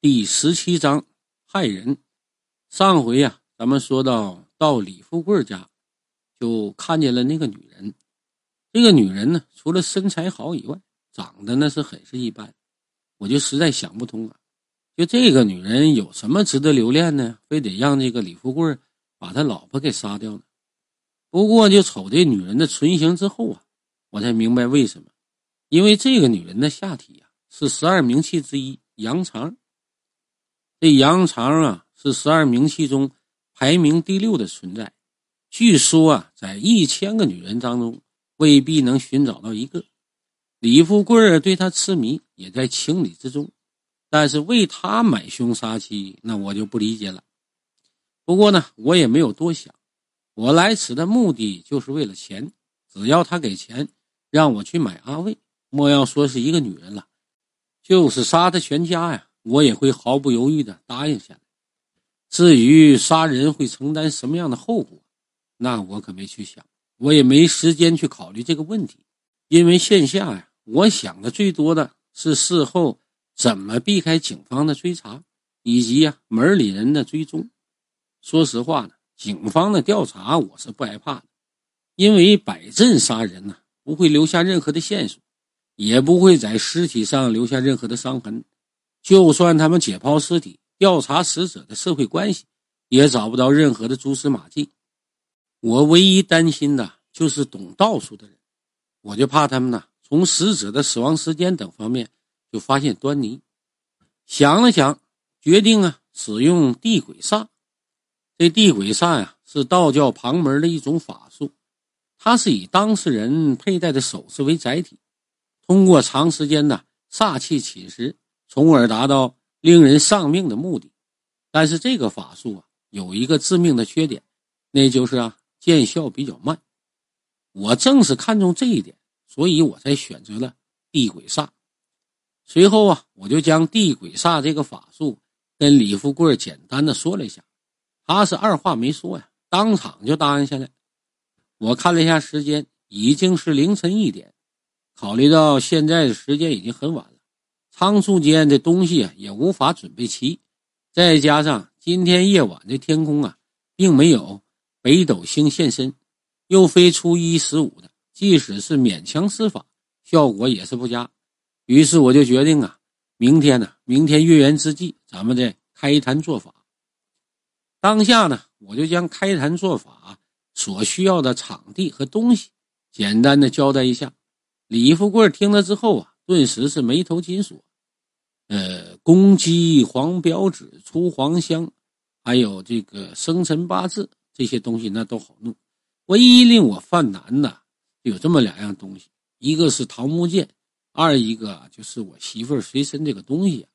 第十七章害人。上回呀，咱们说到到李富贵家，就看见了那个女人。这个女人呢，除了身材好以外，长得那是很是一般。我就实在想不通啊，就这个女人有什么值得留恋呢？非得让这个李富贵把他老婆给杀掉呢？不过就瞅这女人的唇形之后啊，我才明白为什么。因为这个女人的下体呀，是十二名器之一羊肠。这羊肠啊，是十二名器中排名第六的存在。据说啊，在一千个女人当中，未必能寻找到一个。李富贵对他痴迷也在情理之中，但是为他买凶杀妻，那我就不理解了。不过呢，我也没有多想，我来此的目的就是为了钱。只要他给钱，让我去买阿卫，莫要说是一个女人了，就是杀他全家呀。我也会毫不犹豫的答应下来。至于杀人会承担什么样的后果，那我可没去想，我也没时间去考虑这个问题。因为线下呀，我想的最多的是事后怎么避开警方的追查，以及呀门里人的追踪。说实话呢，警方的调查我是不害怕的，因为摆阵杀人呢不会留下任何的线索，也不会在尸体上留下任何的伤痕。就算他们解剖尸体、调查死者的社会关系，也找不到任何的蛛丝马迹。我唯一担心的就是懂道术的人，我就怕他们呢从死者的死亡时间等方面就发现端倪。想了想，决定啊使用地鬼煞。这地鬼煞呀是道教旁门的一种法术，它是以当事人佩戴的首饰为载体，通过长时间的煞气侵蚀。从而达到令人丧命的目的，但是这个法术啊有一个致命的缺点，那就是啊见效比较慢。我正是看中这一点，所以我才选择了地鬼煞。随后啊，我就将地鬼煞这个法术跟李富贵简单的说了一下，他是二话没说呀，当场就答应下来。我看了一下时间，已经是凌晨一点，考虑到现在的时间已经很晚了。仓促间的东西啊也无法准备齐，再加上今天夜晚的天空啊，并没有北斗星现身，又非初一十五的，即使是勉强施法，效果也是不佳。于是我就决定啊，明天呢，明天月圆之际，咱们再开坛做法。当下呢，我就将开坛做法所需要的场地和东西简单的交代一下。李富贵听了之后啊，顿时是眉头紧锁。呃，公鸡、黄表纸、出黄香，还有这个生辰八字这些东西，那都好弄。唯一令我犯难的有这么两样东西，一个是桃木剑，二一个就是我媳妇儿随身这个东西。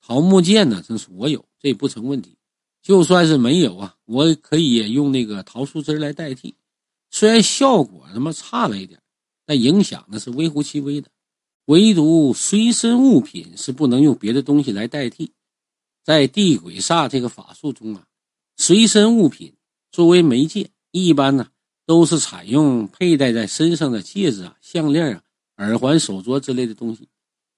桃木剑呢，这是我有，这不成问题。就算是没有啊，我可以用那个桃树枝来代替，虽然效果他妈差了一点，但影响呢是微乎其微的。唯独随身物品是不能用别的东西来代替，在地鬼煞这个法术中啊，随身物品作为媒介，一般呢都是采用佩戴在身上的戒指啊、项链啊、耳环、手镯之类的东西，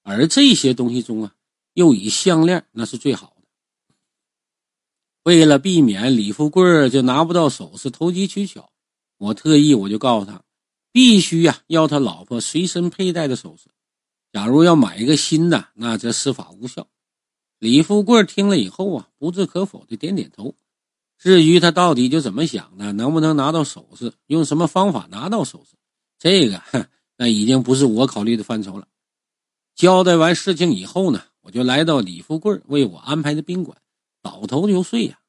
而这些东西中啊，又以项链那是最好的。为了避免李富贵就拿不到首饰投机取巧，我特意我就告诉他，必须呀要他老婆随身佩戴的首饰。假如要买一个新的，那则施法无效。李富贵听了以后啊，不置可否的点点头。至于他到底就怎么想的，能不能拿到首饰，用什么方法拿到首饰，这个那已经不是我考虑的范畴了。交代完事情以后呢，我就来到李富贵为我安排的宾馆，倒头就睡呀。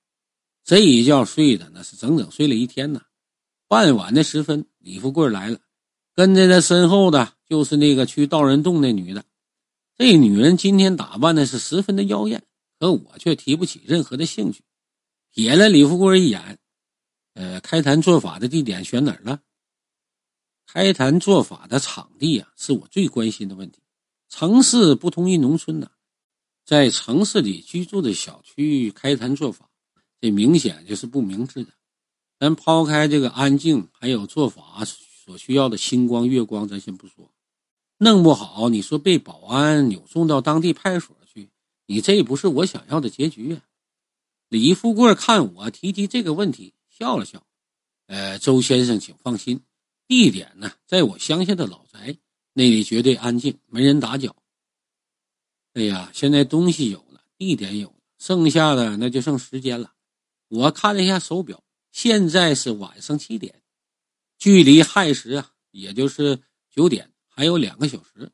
这一觉睡的那是整整睡了一天呢。傍晚的时分，李富贵来了。跟在他身后的就是那个去道人洞那女的，这女人今天打扮的是十分的妖艳，可我却提不起任何的兴趣。瞥了李富贵一眼，呃，开坛做法的地点选哪儿了？开坛做法的场地啊，是我最关心的问题。城市不同于农村呐，在城市里居住的小区开坛做法，这明显就是不明智的。咱抛开这个安静，还有做法。所需要的星光、月光，咱先不说，弄不好你说被保安扭送到当地派出所去，你这不是我想要的结局啊！李富贵看我提及这个问题，笑了笑。呃，周先生，请放心，地点呢，在我乡下的老宅，那里绝对安静，没人打搅。哎呀，现在东西有了，地点有了，剩下的那就剩时间了。我看了一下手表，现在是晚上七点，距离亥时啊，也就是九点，还有两个小时。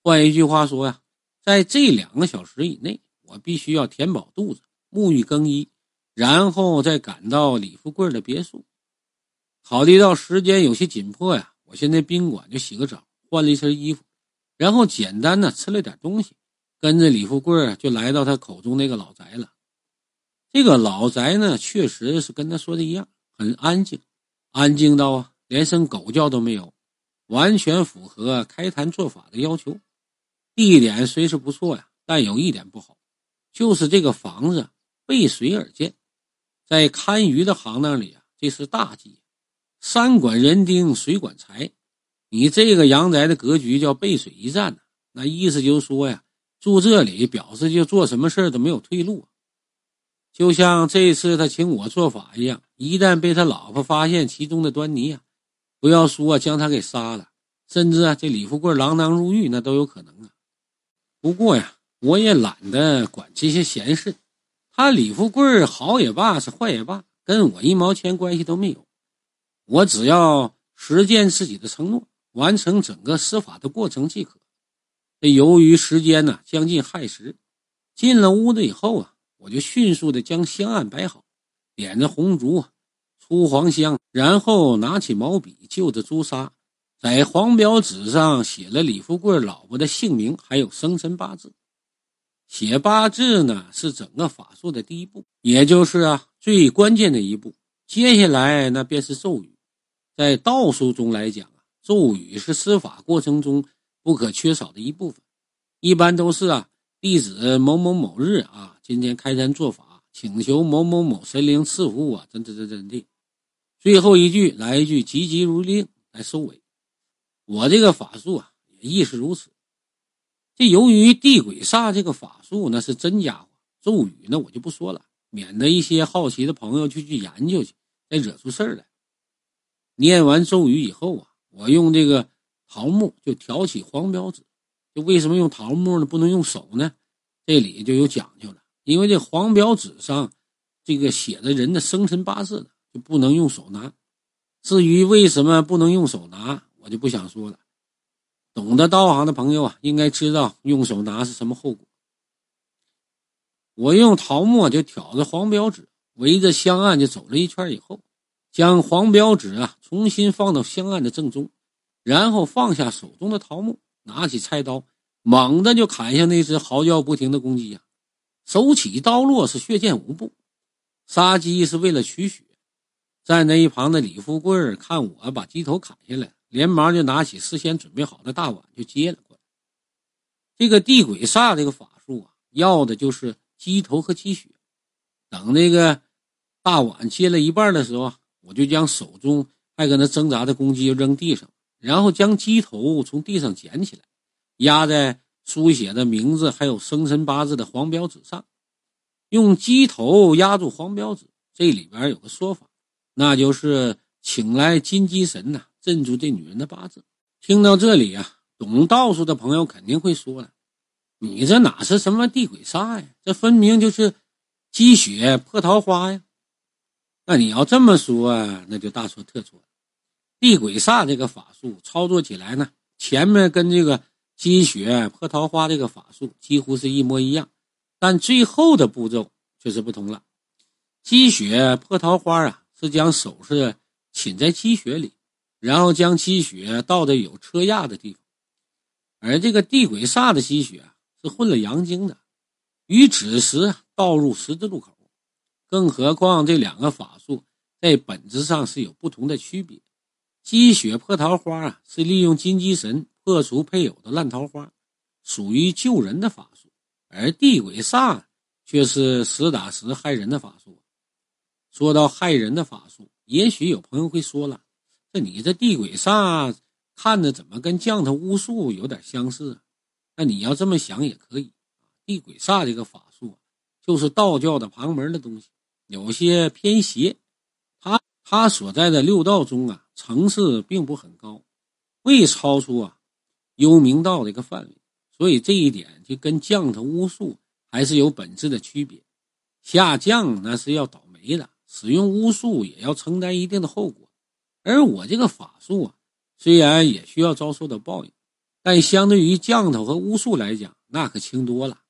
换一句话说呀，在这两个小时以内，我必须要填饱肚子，沐浴更衣，然后再赶到李富贵的别墅。考虑到时间有些紧迫呀，我先在宾馆就洗个澡，换了一身衣服，然后简单的吃了点东西，跟着李富贵就来到他口中那个老宅了。这个老宅呢，确实是跟他说的一样，很安静，安静到啊，连声狗叫都没有，完全符合开坛做法的要求。地点虽是不错呀，但有一点不好，就是这个房子背水而建，在看鱼的行当里啊，这是大忌。山管人丁，水管财。你这个阳宅的格局叫背水一战呢，那意思就是说呀，住这里表示就做什么事都没有退路。就像这次他请我做法一样，一旦被他老婆发现其中的端倪呀，不要说将他给杀了，甚至啊，这李富贵锒铛入狱那都有可能啊。不过呀，我也懒得管这些闲事。他李富贵好也罢，是坏也罢，跟我一毛钱关系都没有。我只要实践自己的承诺，完成整个司法的过程即可。这由于时间呢将近亥时，进了屋子以后啊，我就迅速的将香案摆好，点着红烛，出黄香，然后拿起毛笔，就着朱砂。在黄表纸上写了李富贵老婆的姓名，还有生辰八字。写八字呢是整个法术的第一步，也就是啊最关键的一步。接下来那便是咒语。在道术中来讲啊，咒语是施法过程中不可缺少的一部分。一般都是啊，弟子某某某日啊，今天开山做法，请求某某某神灵赐福我，真真真真的。最后一句来一句急急如律令来收尾。我这个法术啊，也亦是如此。这由于地鬼煞这个法术那是真家伙，咒语那我就不说了，免得一些好奇的朋友去去研究去，再惹出事儿来。念完咒语以后啊，我用这个桃木就挑起黄标纸。就为什么用桃木呢？不能用手呢？这里就有讲究了，因为这黄标纸上这个写的人的生辰八字的，就不能用手拿。至于为什么不能用手拿？我就不想说了，懂得道行的朋友啊，应该知道用手拿是什么后果。我用桃木就挑着黄标纸，围着香案就走了一圈以后，将黄标纸啊重新放到香案的正中，然后放下手中的桃木，拿起菜刀，猛地就砍向那只嚎叫不停的公鸡呀！手起刀落，是血溅无步，杀鸡是为了取血。站在一旁的李富贵看我把鸡头砍下来。连忙就拿起事先准备好的大碗就接了过来。这个地鬼煞这个法术啊，要的就是鸡头和鸡血。等那个大碗接了一半的时候，我就将手中还搁那挣扎的公鸡扔地上，然后将鸡头从地上捡起来，压在书写的名字还有生辰八字的黄标纸上，用鸡头压住黄标纸。这里边有个说法，那就是请来金鸡神呐。镇住这女人的八字。听到这里啊，懂道术的朋友肯定会说了：“你这哪是什么地鬼煞呀？这分明就是积雪破桃花呀！”那你要这么说，那就大错特错了。地鬼煞这个法术操作起来呢，前面跟这个积雪破桃花这个法术几乎是一模一样，但最后的步骤却是不同了。积雪破桃花啊，是将手是浸在积雪里。然后将积雪倒在有车压的地方，而这个地鬼煞的积雪啊是混了阳精的，与子时倒入十字路口。更何况这两个法术在本质上是有不同的区别。积雪破桃花啊，是利用金鸡神破除配偶的烂桃花，属于救人的法术；而地鬼煞却是实打实害人的法术。说到害人的法术，也许有朋友会说了。这你这地鬼煞看着怎么跟降头巫术有点相似？那你要这么想也可以。地鬼煞这个法术，就是道教的旁门的东西，有些偏邪。他他所在的六道中啊，层次并不很高，未超出啊幽冥道的一个范围，所以这一点就跟降头巫术还是有本质的区别。下降那是要倒霉的，使用巫术也要承担一定的后果。而我这个法术啊，虽然也需要遭受到报应，但相对于降头和巫术来讲，那可轻多了。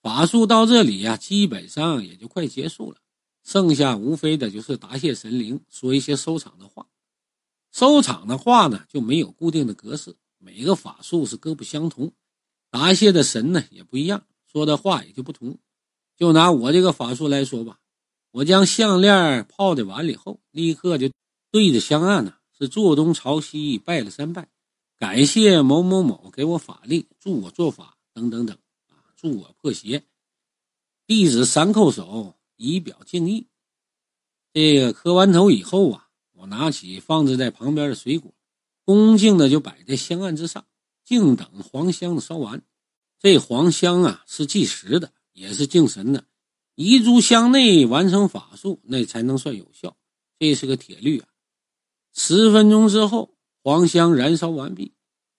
法术到这里呀，基本上也就快结束了，剩下无非的就是答谢神灵，说一些收场的话。收场的话呢，就没有固定的格式，每个法术是各不相同，答谢的神呢也不一样，说的话也就不同。就拿我这个法术来说吧，我将项链泡在碗里后，立刻就对着香案呢，是坐东朝西拜了三拜，感谢某某某给我法力，助我做法等等等啊，助我破邪，弟子三叩首以表敬意。这个磕完头以后啊，我拿起放置在旁边的水果，恭敬的就摆在香案之上，静等黄香的烧完。这黄香啊，是计时的。也是敬神的，一炷香内完成法术，那才能算有效，这是个铁律啊。十分钟之后，黄香燃烧完毕，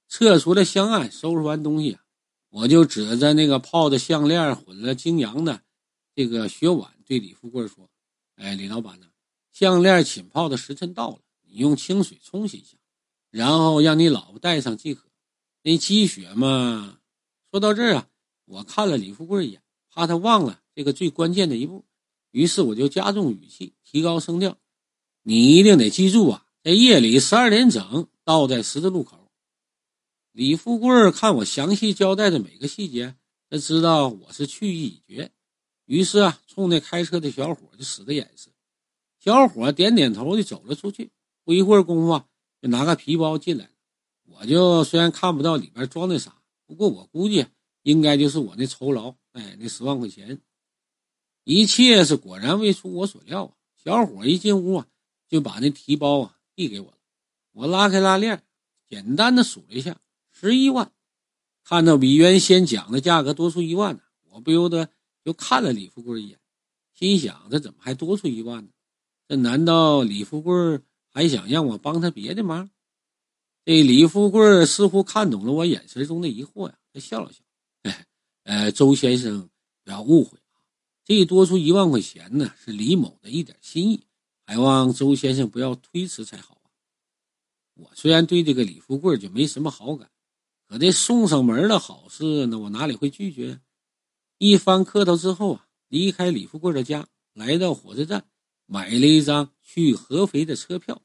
撤出了香案，收拾完东西啊，我就指着那个泡的项链混了精阳的这个血碗，对李富贵说：“哎，李老板呢？项链浸泡的时辰到了，你用清水冲洗一下，然后让你老婆戴上即可。那积血嘛，说到这儿啊，我看了李富贵一眼。”怕他忘了这个最关键的一步，于是我就加重语气，提高声调：“你一定得记住啊，在夜里十二点整到在十字路口。”李富贵看我详细交代的每个细节，他知道我是去意已决，于是啊，冲那开车的小伙就使个眼色。小伙点点头就走了出去。不一会儿功夫啊，就拿个皮包进来了。我就虽然看不到里边装的啥，不过我估计应该就是我那酬劳。哎，那十万块钱，一切是果然未出我所料啊！小伙一进屋啊，就把那提包啊递给我了。我拉开拉链，简单的数了一下，十一万。看到比原先讲的价格多出一万呢，我不由得又看了李富贵一眼，心想：这怎么还多出一万呢？这难道李富贵还想让我帮他别的忙？这李富贵似乎看懂了我眼神中的疑惑呀，他笑了笑。呃，周先生不要误会，这多出一万块钱呢，是李某的一点心意，还望周先生不要推辞才好啊。我虽然对这个李富贵就没什么好感，可这送上门的好事，那我哪里会拒绝？一番客套之后啊，离开李富贵的家，来到火车站，买了一张去合肥的车票。